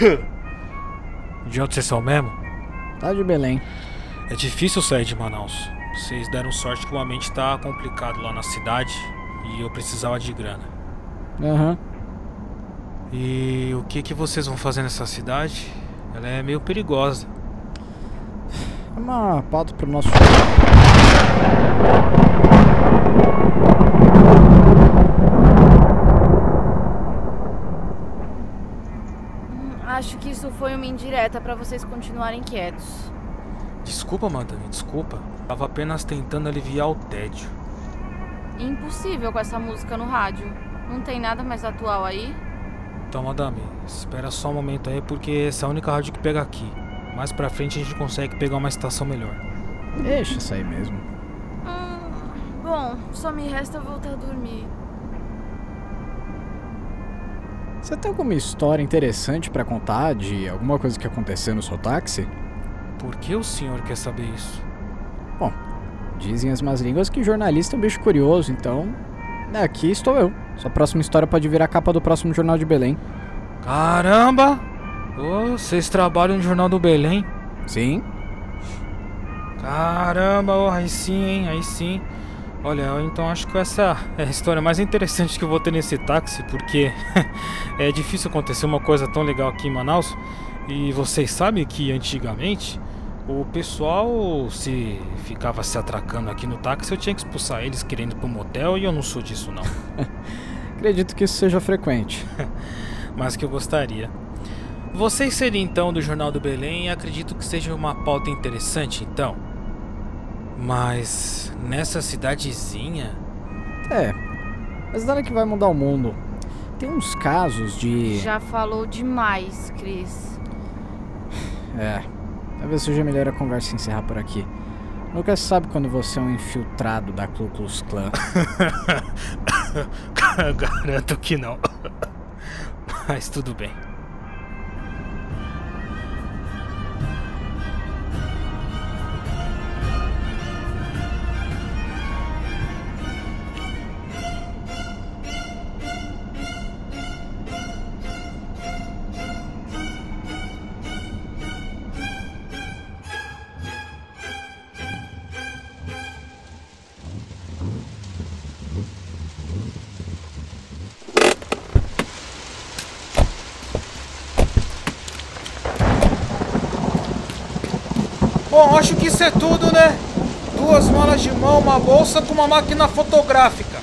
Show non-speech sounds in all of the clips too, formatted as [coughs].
[laughs] De onde vocês são mesmo? Tá de Belém. É difícil sair de Manaus. Vocês deram sorte que o ambiente tá complicado lá na cidade e eu precisava de grana. Aham. E o que que vocês vão fazer nessa cidade? Ela é meio perigosa. É uma pauta pro nosso. Hum, Acho que isso foi uma indireta pra vocês continuarem quietos. Desculpa, madame, desculpa. Tava apenas tentando aliviar o tédio. Impossível com essa música no rádio. Não tem nada mais atual aí? Então, madame, espera só um momento aí porque essa é a única rádio que pega aqui. Mais pra frente a gente consegue pegar uma estação melhor. Deixa isso aí mesmo. Hum, bom, só me resta voltar a dormir. Você tem alguma história interessante pra contar de alguma coisa que aconteceu no seu táxi? Por que o senhor quer saber isso? Bom, dizem as más línguas que jornalista é um bicho curioso, então. Aqui estou eu. Sua próxima história pode virar a capa do próximo Jornal de Belém. Caramba! Vocês trabalham no Jornal do Belém? Sim? Caramba, ô, aí sim, hein? Aí sim. Olha, eu então acho que essa é a história mais interessante que eu vou ter nesse táxi, porque [laughs] é difícil acontecer uma coisa tão legal aqui em Manaus. E vocês sabem que antigamente o pessoal se ficava se atracando aqui no táxi, eu tinha que expulsar eles querendo ir pro motel e eu não sou disso não. [laughs] Acredito que isso seja frequente. [laughs] Mas que eu gostaria. Vocês serem então do Jornal do Belém, acredito que seja uma pauta interessante então. Mas nessa cidadezinha, É, mas nada que vai mudar o mundo. Tem uns casos de. Já falou demais, Cris. É, talvez seja melhor a conversa encerrar por aqui. Nunca se sabe quando você é um infiltrado da Ku Klux Klan. [laughs] garanto que não. Mas tudo bem. É tudo, né? Duas malas de mão, uma bolsa com uma máquina fotográfica.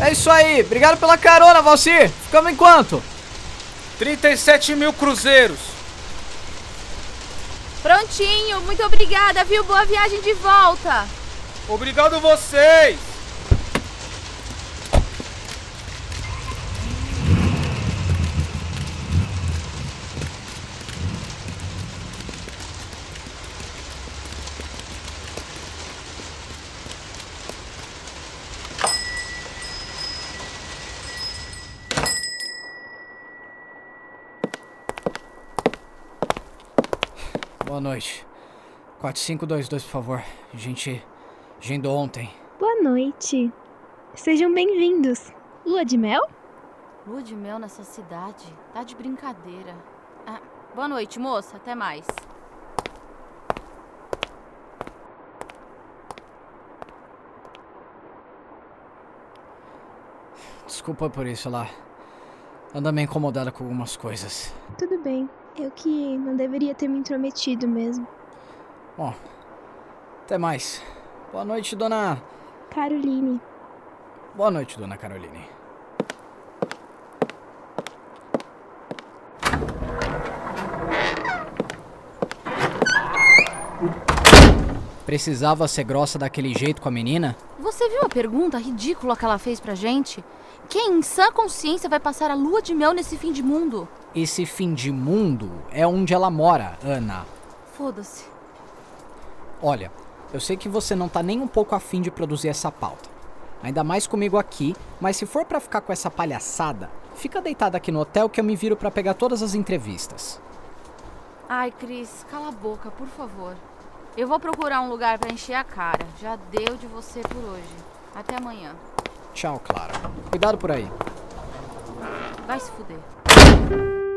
É isso aí, obrigado pela carona, Valci. Ficamos em quanto? 37 mil cruzeiros. Prontinho, muito obrigada, viu? Boa viagem de volta. Obrigado vocês. Boa noite. 4522, por favor. A gente agendou ontem. Boa noite. Sejam bem-vindos. Lua de mel? Lua de mel nessa cidade. Tá de brincadeira. Ah, boa noite, moça. Até mais. Desculpa por isso, ela anda meio incomodada com algumas coisas. Tudo bem. Eu que não deveria ter me intrometido mesmo. Bom, até mais. Boa noite, dona. Caroline. Boa noite, dona Caroline. Precisava ser grossa daquele jeito com a menina? Você viu a pergunta ridícula que ela fez pra gente? Quem em sã consciência vai passar a lua de mel nesse fim de mundo? Esse fim de mundo é onde ela mora, Ana. Foda-se. Olha, eu sei que você não tá nem um pouco afim de produzir essa pauta. Ainda mais comigo aqui, mas se for pra ficar com essa palhaçada, fica deitada aqui no hotel que eu me viro pra pegar todas as entrevistas. Ai, Cris, cala a boca, por favor. Eu vou procurar um lugar pra encher a cara. Já deu de você por hoje. Até amanhã. Tchau, Clara. Cuidado por aí. Vai se fuder. Uma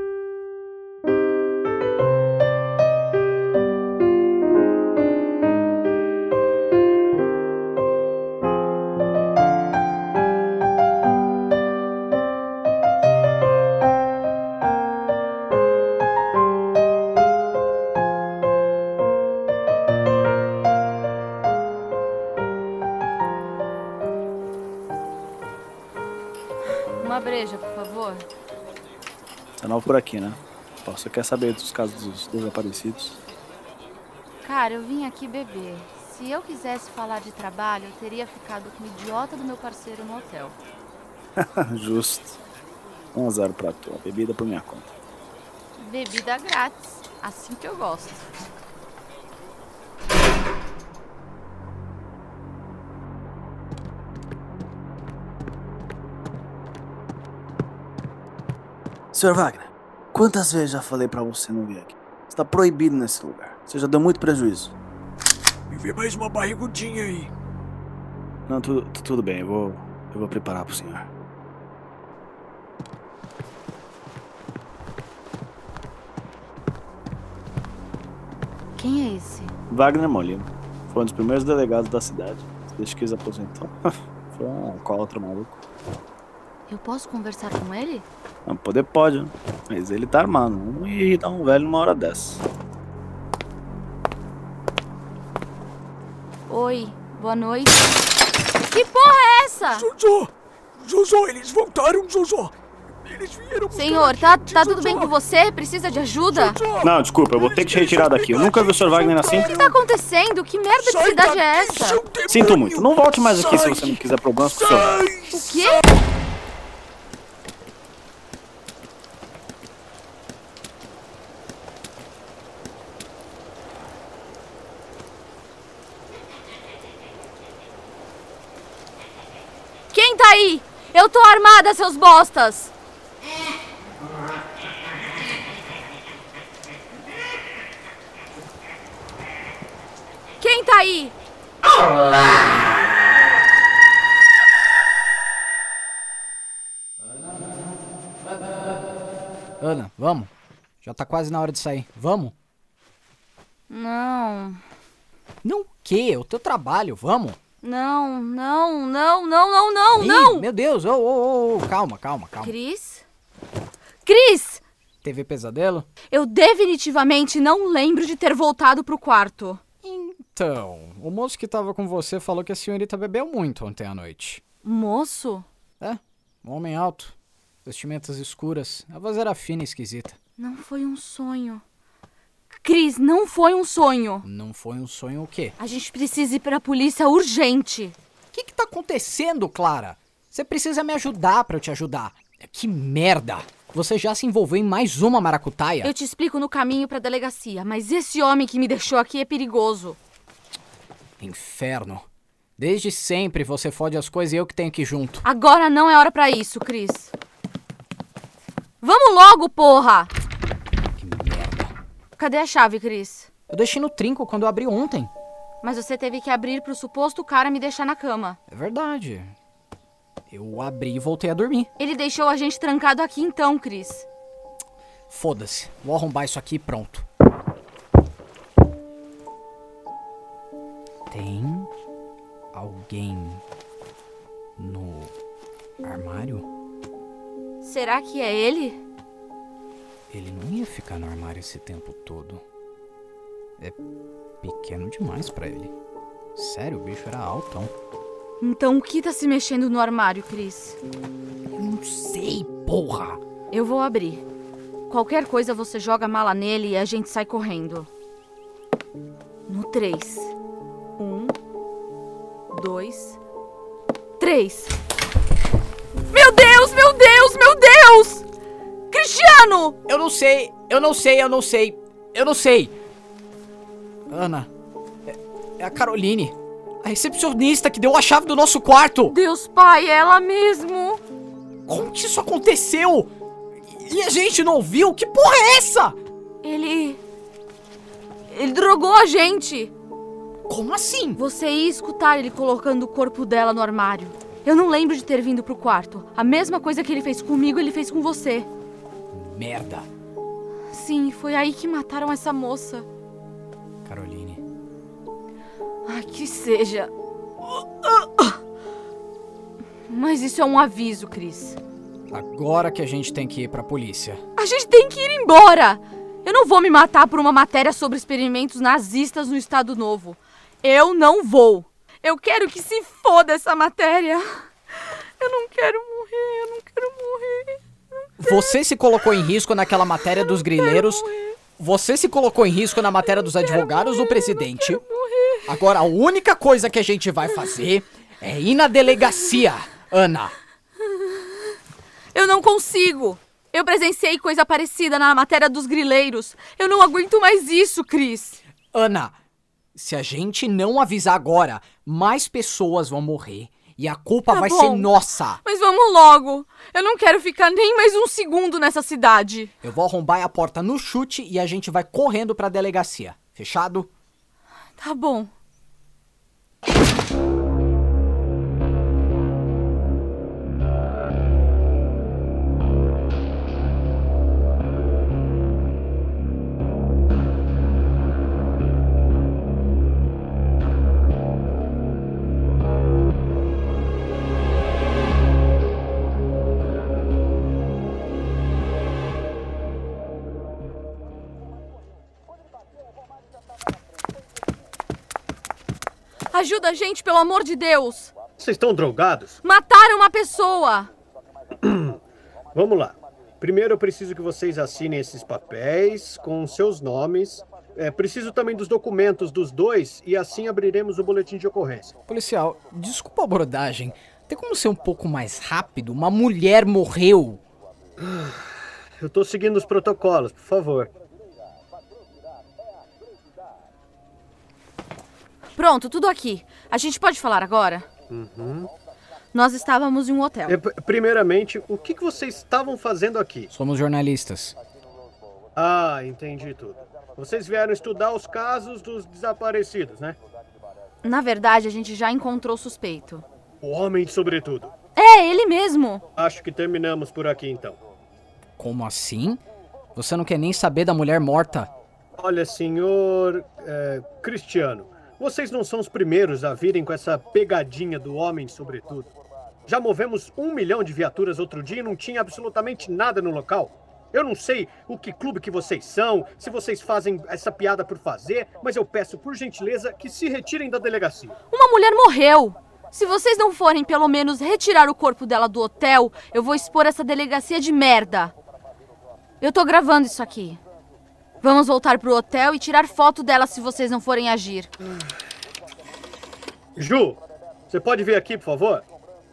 por aqui, né? Você quer saber dos casos dos desaparecidos? Cara, eu vim aqui beber. Se eu quisesse falar de trabalho, eu teria ficado com o idiota do meu parceiro no hotel. [laughs] Justo. Um a zero pra tu. A bebida por minha conta. Bebida grátis. Assim que eu gosto. Sr. Wagner, quantas vezes já falei pra você não vir aqui? Você tá proibido nesse lugar. Você já deu muito prejuízo. Me vê mais uma barrigudinha aí. Não, tudo, tu- tudo bem. Eu vou, eu vou preparar pro senhor. Quem é esse? Wagner Molina. Foi um dos primeiros delegados da cidade. Desde que eles aposentou. [laughs] Foi um alcoólatra maluco. Eu posso conversar com ele? Não, poder pode, né? Mas ele tá armado. Ia irritar um velho numa hora dessa. Oi, boa noite. Que porra é essa? Jojo! Jojo, eles voltaram, Jojo! Eles vieram Senhor, a tá, tá tudo bem com você? Precisa de ajuda? O Jojo! Não, desculpa, eu vou ter que te retirar daqui. Eu nunca vi o Sr. Wagner assim. que tá acontecendo? Que merda de cidade é essa? Sinto muito. Não volte mais aqui se você não quiser problemas com o senhor. O quê? Quem tá aí? Eu tô armada, seus bostas! Quem tá aí? Ana, vamos. Já tá quase na hora de sair. Vamos? Não, Não o quê? É o teu trabalho, vamos. Não, não, não, não, não, não, Ih, não! Meu Deus, ô, ô, ô, calma, calma, calma. Cris? Cris! Teve pesadelo? Eu definitivamente não lembro de ter voltado pro quarto. Então, o moço que tava com você falou que a senhorita bebeu muito ontem à noite. Moço? É, um homem alto, vestimentas escuras, a voz era fina e esquisita. Não foi um sonho. Cris, não foi um sonho. Não foi um sonho o quê? A gente precisa ir pra polícia urgente. O que que tá acontecendo, Clara? Você precisa me ajudar pra eu te ajudar. Que merda! Você já se envolveu em mais uma maracutaia? Eu te explico no caminho pra delegacia, mas esse homem que me deixou aqui é perigoso. Inferno. Desde sempre você fode as coisas e eu que tenho que ir junto. Agora não é hora pra isso, Cris. Vamos logo, porra! Cadê a chave, Cris? Eu deixei no trinco quando eu abri ontem. Mas você teve que abrir pro suposto cara me deixar na cama. É verdade. Eu abri e voltei a dormir. Ele deixou a gente trancado aqui então, Cris. Foda-se. Vou arrombar isso aqui e pronto. Tem alguém no armário? Será que é ele? Ele não ia ficar no armário esse tempo todo. É pequeno demais pra ele. Sério, o bicho era altão. Então o que tá se mexendo no armário, Cris? Eu não sei, porra! Eu vou abrir. Qualquer coisa você joga a mala nele e a gente sai correndo. No 3. Um, dois, três. Meu Deus, meu Deus, meu Deus! Cristiano! Eu não sei, eu não sei, eu não sei, eu não sei. Ana, é, é a Caroline, a recepcionista que deu a chave do nosso quarto. Deus pai, é ela mesmo! Como que isso aconteceu? E a gente não ouviu? Que porra é essa? Ele. Ele drogou a gente! Como assim? Você ia escutar ele colocando o corpo dela no armário. Eu não lembro de ter vindo pro quarto. A mesma coisa que ele fez comigo, ele fez com você. Merda. Sim, foi aí que mataram essa moça. Caroline. Ah, que seja. Mas isso é um aviso, Cris. Agora que a gente tem que ir pra polícia. A gente tem que ir embora! Eu não vou me matar por uma matéria sobre experimentos nazistas no Estado Novo. Eu não vou. Eu quero que se foda essa matéria. Eu não quero morrer, eu não quero morrer. Você se colocou em risco naquela matéria dos grileiros. Você se colocou em risco na matéria dos advogados do presidente. Agora a única coisa que a gente vai fazer é ir na delegacia, Ana. Eu não consigo. Eu presenciei coisa parecida na matéria dos grileiros. Eu não aguento mais isso, Cris. Ana, se a gente não avisar agora, mais pessoas vão morrer e a culpa Tá vai bom. ser nossa. Mas vamos logo. Eu não quero ficar nem mais um segundo nessa cidade. Eu vou arrombar a porta no chute e a gente vai correndo pra delegacia. Fechado? Tá bom. Ajuda a gente, pelo amor de Deus. Vocês estão drogados? Mataram uma pessoa. [clears throat] Vamos lá. Primeiro eu preciso que vocês assinem esses papéis com seus nomes. É, preciso também dos documentos dos dois e assim abriremos o boletim de ocorrência. Policial, desculpa a abordagem. Tem como ser um pouco mais rápido? Uma mulher morreu. [sighs] Eu tô seguindo os protocolos, por favor. Pronto, tudo aqui. A gente pode falar agora? Uhum. Nós estávamos em um hotel. É, primeiramente, o que, que vocês estavam fazendo aqui? Somos jornalistas. Ah, entendi tudo. Vocês vieram estudar os casos dos desaparecidos, né? Na verdade, a gente já encontrou o suspeito. O homem sobretudo. É, ele mesmo. Acho que terminamos por aqui então. Como assim? Você não quer nem saber da mulher morta? Olha, senhor é, Cristiano, vocês não são os primeiros a virem com essa pegadinha do homem sobretudo. Já movemos um milhão de viaturas outro dia e não tinha absolutamente nada no local. Eu não sei o que clube que vocês são, se vocês fazem essa piada por fazer, mas eu peço por gentileza que se retirem da delegacia. Uma mulher morreu. Se vocês não forem pelo menos retirar o corpo dela do hotel, eu vou expor essa delegacia de merda. Eu tô gravando isso aqui. Vamos voltar pro hotel e tirar foto dela se vocês não forem agir. Ju, você pode vir aqui, por favor?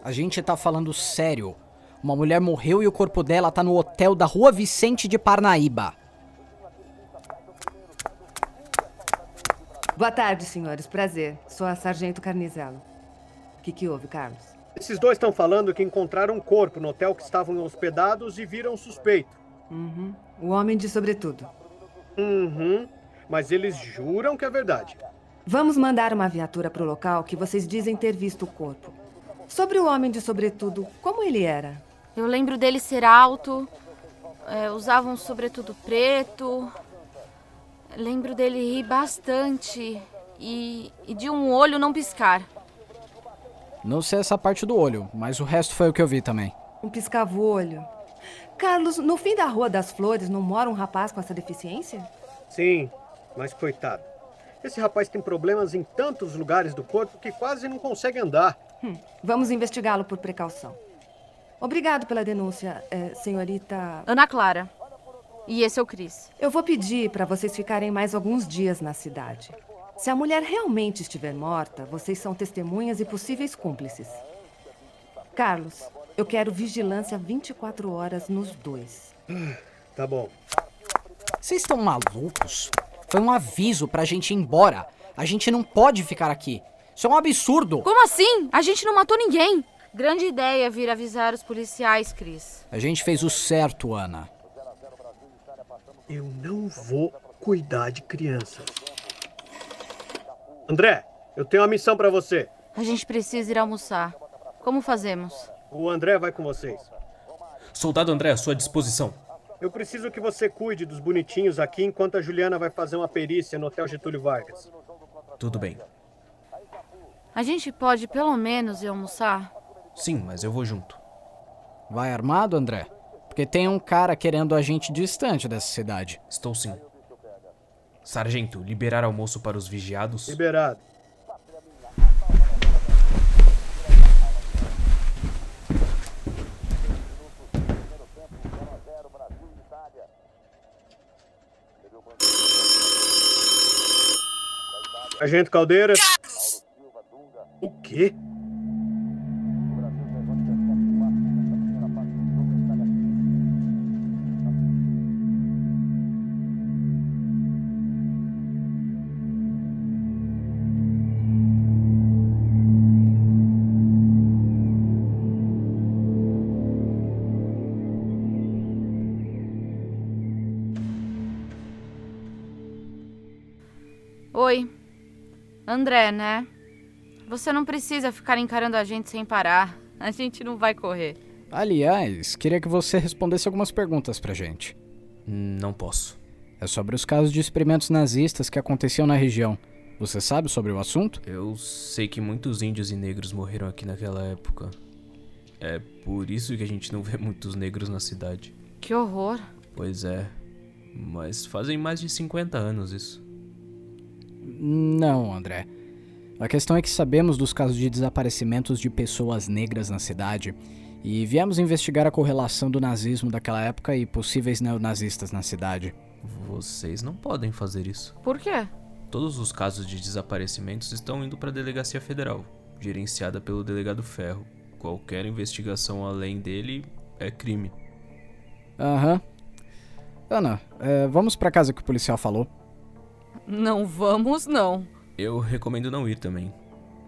A gente tá falando sério. Uma mulher morreu e o corpo dela tá no hotel da Rua Vicente de Parnaíba. Boa tarde, senhores. Prazer. Sou a Sargento Carnizelo. O que, que houve, Carlos? Esses dois estão falando que encontraram um corpo no hotel que estavam hospedados e viram um suspeito. Uhum. O homem de sobretudo. Uhum. Mas eles juram que é verdade. Vamos mandar uma viatura pro local que vocês dizem ter visto o corpo. Sobre o homem de sobretudo, como ele era? Eu lembro dele ser alto, é, usava um sobretudo preto. Lembro dele rir bastante e, e de um olho não piscar. Não sei essa parte do olho, mas o resto foi o que eu vi também. Um piscava-olho. Carlos, no fim da Rua das Flores não mora um rapaz com essa deficiência? Sim, mas coitado. Esse rapaz tem problemas em tantos lugares do corpo que quase não consegue andar. Hum, vamos investigá-lo por precaução. Obrigado pela denúncia, eh, senhorita. Ana Clara. E esse é o Cris. Eu vou pedir para vocês ficarem mais alguns dias na cidade. Se a mulher realmente estiver morta, vocês são testemunhas e possíveis cúmplices. Carlos, eu quero vigilância 24 horas nos dois. Tá bom. Vocês estão malucos? Foi um aviso pra gente ir embora. A gente não pode ficar aqui. Isso é um absurdo. Como assim? A gente não matou ninguém. Grande ideia vir avisar os policiais, Cris. A gente fez o certo, Ana. Eu não vou cuidar de crianças. André, eu tenho uma missão pra você. A gente precisa ir almoçar. Como fazemos? O André vai com vocês. Soldado André, à sua disposição. Eu preciso que você cuide dos bonitinhos aqui enquanto a Juliana vai fazer uma perícia no Hotel Getúlio Vargas. Tudo bem. A gente pode pelo menos ir almoçar? Sim, mas eu vou junto. Vai armado, André? Porque tem um cara querendo a gente distante dessa cidade. Estou sim. Sargento, liberar almoço para os vigiados? Liberado. Agente Caldeira. O quê? André, né? Você não precisa ficar encarando a gente sem parar. A gente não vai correr. Aliás, queria que você respondesse algumas perguntas pra gente. Não posso. É sobre os casos de experimentos nazistas que aconteciam na região. Você sabe sobre o assunto? Eu sei que muitos índios e negros morreram aqui naquela época. É por isso que a gente não [laughs] vê muitos negros na cidade. Que horror. Pois é. Mas fazem mais de 50 anos isso. Não, André. A questão é que sabemos dos casos de desaparecimentos de pessoas negras na cidade e viemos investigar a correlação do nazismo daquela época e possíveis neonazistas na cidade. Vocês não podem fazer isso. Por quê? Todos os casos de desaparecimentos estão indo para a Delegacia Federal, gerenciada pelo Delegado Ferro. Qualquer investigação além dele é crime. Aham. Ana, é, vamos pra casa que o policial falou. Não vamos, não. Eu recomendo não ir também.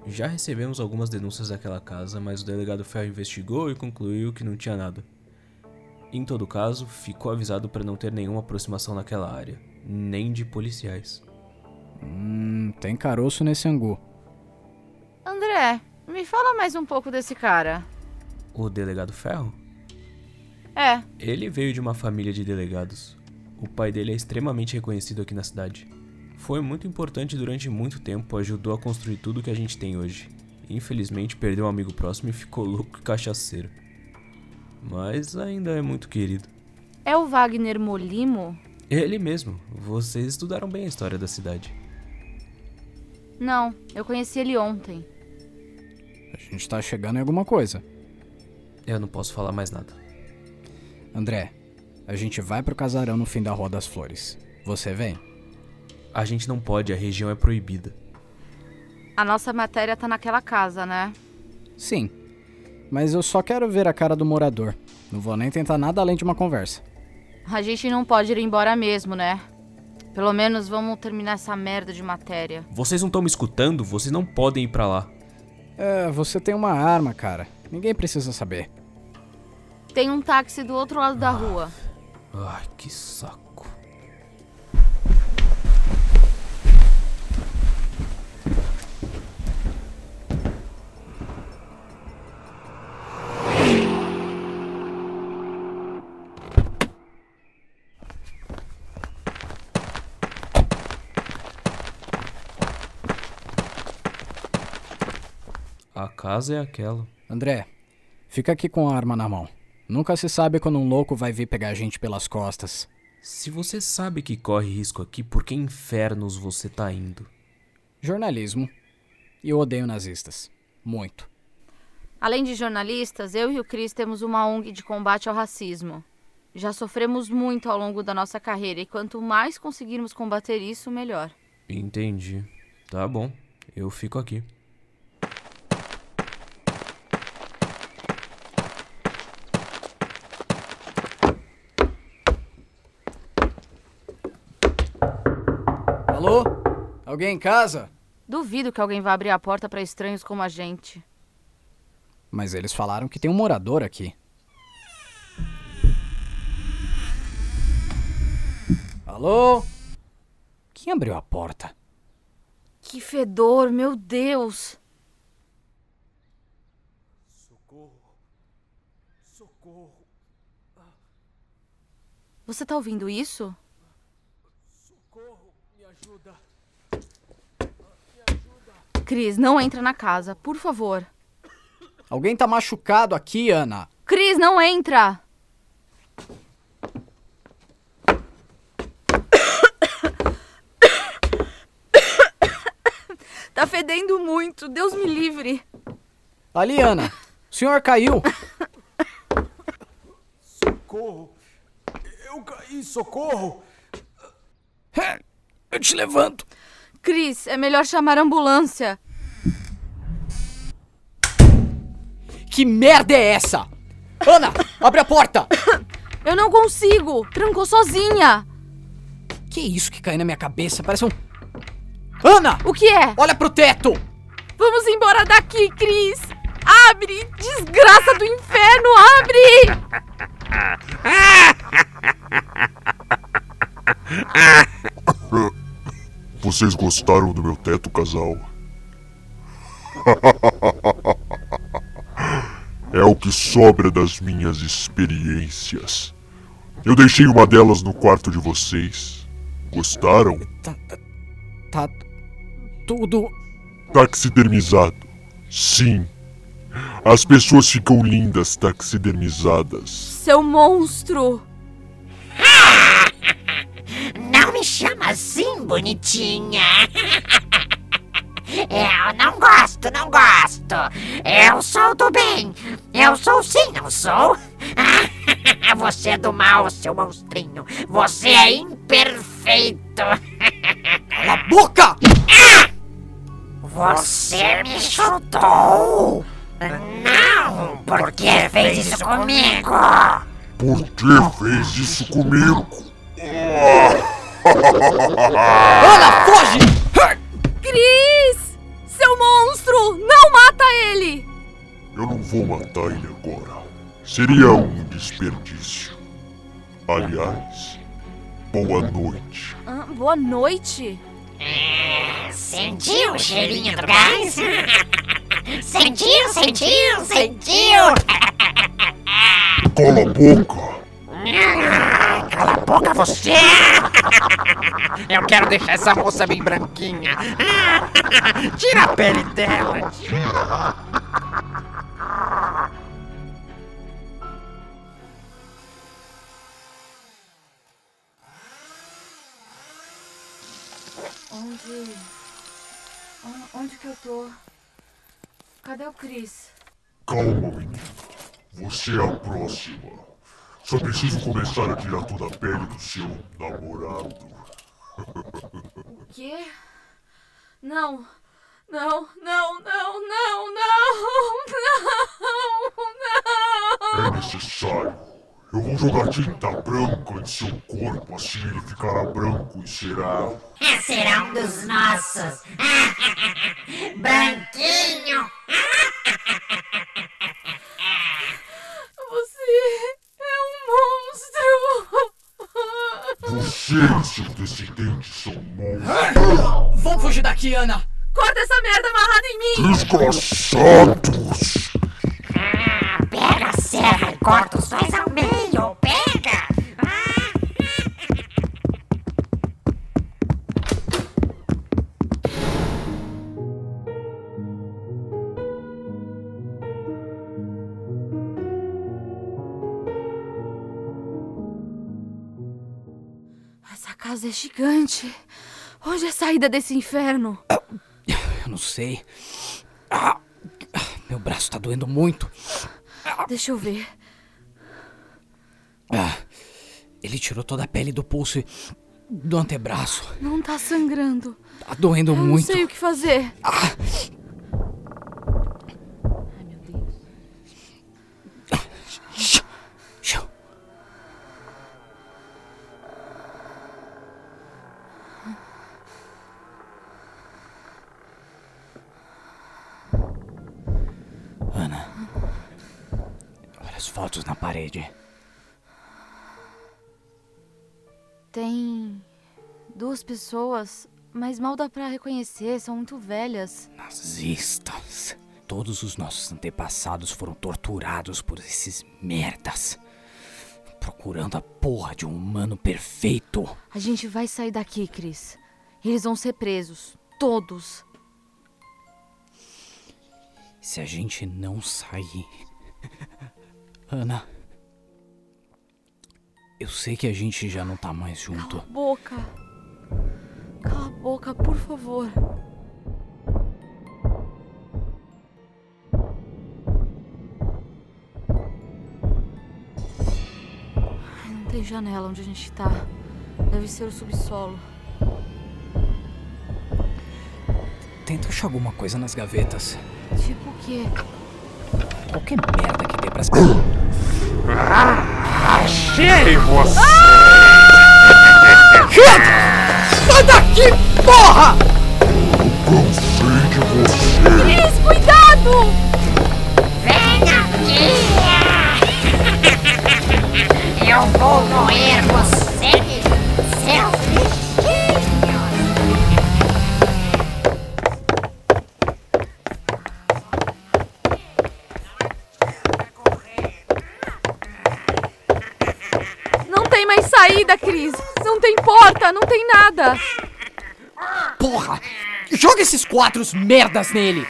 Já recebemos algumas denúncias daquela casa, mas o delegado Ferro investigou e concluiu que não tinha nada. Em todo caso, ficou avisado para não ter nenhuma aproximação naquela área, nem de policiais. Hum, tem caroço nesse angu. André, me fala mais um pouco desse cara. O delegado Ferro? É, Ele veio de uma família de delegados. O pai dele é extremamente reconhecido aqui na cidade. Foi muito importante durante muito tempo, ajudou a construir tudo que a gente tem hoje. Infelizmente perdeu um amigo próximo e ficou louco e cachaceiro. Mas ainda é muito querido. é o Wagner Molimo? Ele mesmo. Vocês estudaram bem a história da cidade. Não, eu conheci ele ontem. A gente tá chegando em alguma coisa. Eu não posso falar mais nada. André, a gente vai pro casarão no fim da Rua das Flores. Você vem? A gente não pode, a região é proibida. A nossa matéria tá naquela casa, né? Sim. Mas eu só quero ver a cara do morador. Não vou nem tentar nada além de uma conversa. A gente não pode ir embora mesmo, né? Pelo menos vamos terminar essa merda de matéria. Vocês não estão me escutando? Vocês não podem ir pra lá. É, você tem uma arma, cara. Ninguém precisa saber. Tem um táxi do outro lado da rua. Ai, que saco. Casa é aquela. André, fica aqui com a arma na mão. Nunca se sabe quando um louco vai vir pegar a gente pelas costas. Se você sabe que corre risco aqui, por que infernos você tá indo? Jornalismo. E eu odeio nazistas. Muito. Além de jornalistas, eu e o Cris temos uma ONG de combate ao racismo. Já sofremos muito ao longo da nossa carreira e quanto mais conseguirmos combater isso, melhor. Entendi. Tá bom, eu fico aqui. Alô? Alguém em casa? Duvido que alguém vá abrir a porta para estranhos como a gente. Mas eles falaram que tem um morador aqui. Alô? Quem abriu a porta? Que fedor, meu Deus! Socorro. Socorro. Você tá ouvindo isso? Socorro. Me ajuda. Cris, não entra na casa, por favor. Alguém tá machucado aqui, Ana. Cris, não entra! Tá fedendo muito, Deus me livre. Ali, Ana. O senhor caiu. Socorro. Eu caí, socorro. Eu te levanto. Cris, é melhor chamar a ambulância. Que merda é essa? Ana, abre a porta. [coughs] Eu não consigo. Trancou sozinha. Que isso que caiu na minha cabeça? Parece um. Ana! O que é? Olha pro teto! Vamos embora daqui, Cris. Abre! Desgraça do inferno, abre! [laughs] Vocês gostaram do meu teto, casal? [laughs] é o que sobra das minhas experiências. Eu deixei uma delas no quarto de vocês. Gostaram? Tá tudo. Taxidermizado. Sim. As pessoas ficam lindas taxidermizadas. Seu monstro! Me [laughs] chama assim, bonitinha. [laughs] Eu não gosto, não gosto. Eu sou do bem. Eu sou sim, não sou? [laughs] Você é do mal, seu monstrinho. Você é imperfeito. [laughs] Cala a boca! Você me chutou. Não, por que fez isso comigo? Por que fez isso comigo? Ana, foge! Cris! Seu monstro! Não mata ele! Eu não vou matar ele agora. Seria um desperdício. Aliás, boa noite. Ah, boa noite. Sentiu o cheirinho do gás? [laughs] Sentiu, sentiu, sentiu! Cala a boca! Cala a boca você! [laughs] Eu quero deixar essa moça bem branquinha. [laughs] Tira a pele dela. Onde. Onde que eu tô? Cadê o Cris? Calma, menino. Você é a próxima. Só preciso começar a tirar toda a pele do seu namorado. O quê? Não. Não, não, não, não, não, não, É não. necessário. Eu vou jogar tinta branca em seu corpo, assim ele ficará branco e será. Será um dos nossos. [laughs] Branquinho. Monstro. Você e seus descendentes são monstros. Vamos fugir daqui, Ana! Corta essa merda amarrada em mim! Desgraçados! Pega a serra e corta os dois ao meio. Casa é gigante. Onde é a saída desse inferno? Eu não sei. Ah, meu braço tá doendo muito. Deixa eu ver. Ah, ele tirou toda a pele do pulso e do antebraço. Não tá sangrando. Tá doendo Eu muito. Não sei o que fazer. Ah. Ana, olha as fotos na parede. Tem duas pessoas, mas mal dá pra reconhecer, são muito velhas. Nazistas. Todos os nossos antepassados foram torturados por esses merdas. Procurando a porra de um humano perfeito. A gente vai sair daqui, Chris. Eles vão ser presos. Todos. Se a gente não sair. Ana. Eu sei que a gente já não tá mais junto. Boca. Cala a boca, por favor. Ai, Não tem janela onde a gente tá. Deve ser o subsolo. Tenta achar alguma coisa nas gavetas. Tipo o quê? Qualquer merda pra. [coughs] Achei você! Sai daqui, porra! Cansei de você! Cris, cuidado! Vem aqui! Eu vou moer você, saída, Cris. Não tem porta, não tem nada. Porra! Joga esses quatro merdas nele!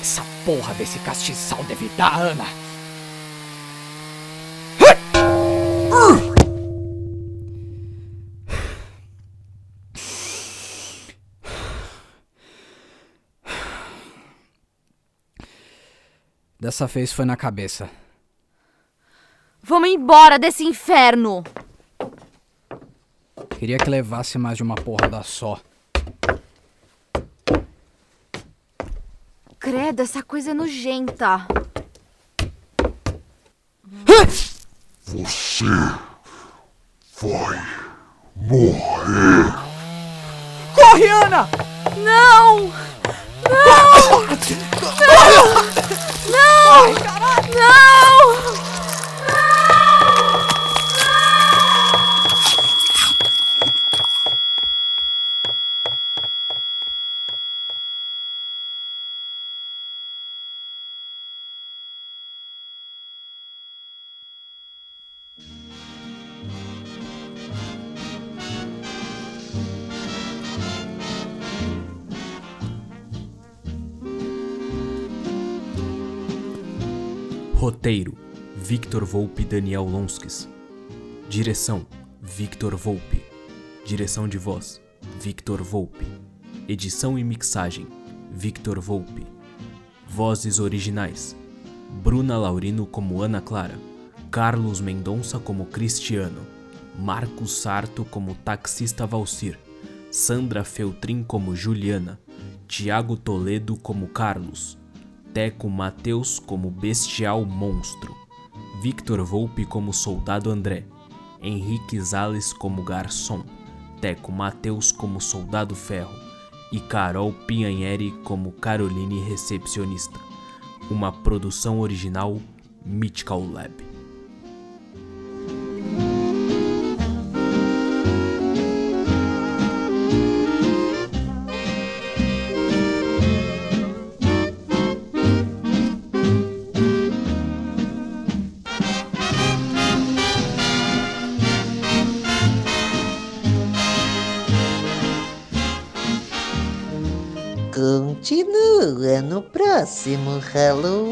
Essa porra desse castiçal deve dar, Ana! Dessa vez foi na cabeça. Vamos embora desse inferno. Queria que levasse mais de uma porrada só. Credo, essa coisa é nojenta. Você vai morrer! Corre, Ana! Não! Não! Não! Não! Roteiro: Victor Volpe e Daniel Lonskis. Direção: Victor Volpe. Direção de voz: Victor Volpe. Edição e mixagem: Victor Volpe. Vozes originais: Bruna Laurino como Ana Clara, Carlos Mendonça como Cristiano, Marcos Sarto como Taxista Valcir, Sandra Feltrin como Juliana, Tiago Toledo como Carlos, Teco Mateus como Bestial Monstro, Victor Volpe como Soldado André, Henrique Zales como Garçom, Teco Mateus como Soldado Ferro e Carol Pinhanheri como Caroline Recepcionista. Uma produção original Mythical Lab. Continua no próximo Halloween.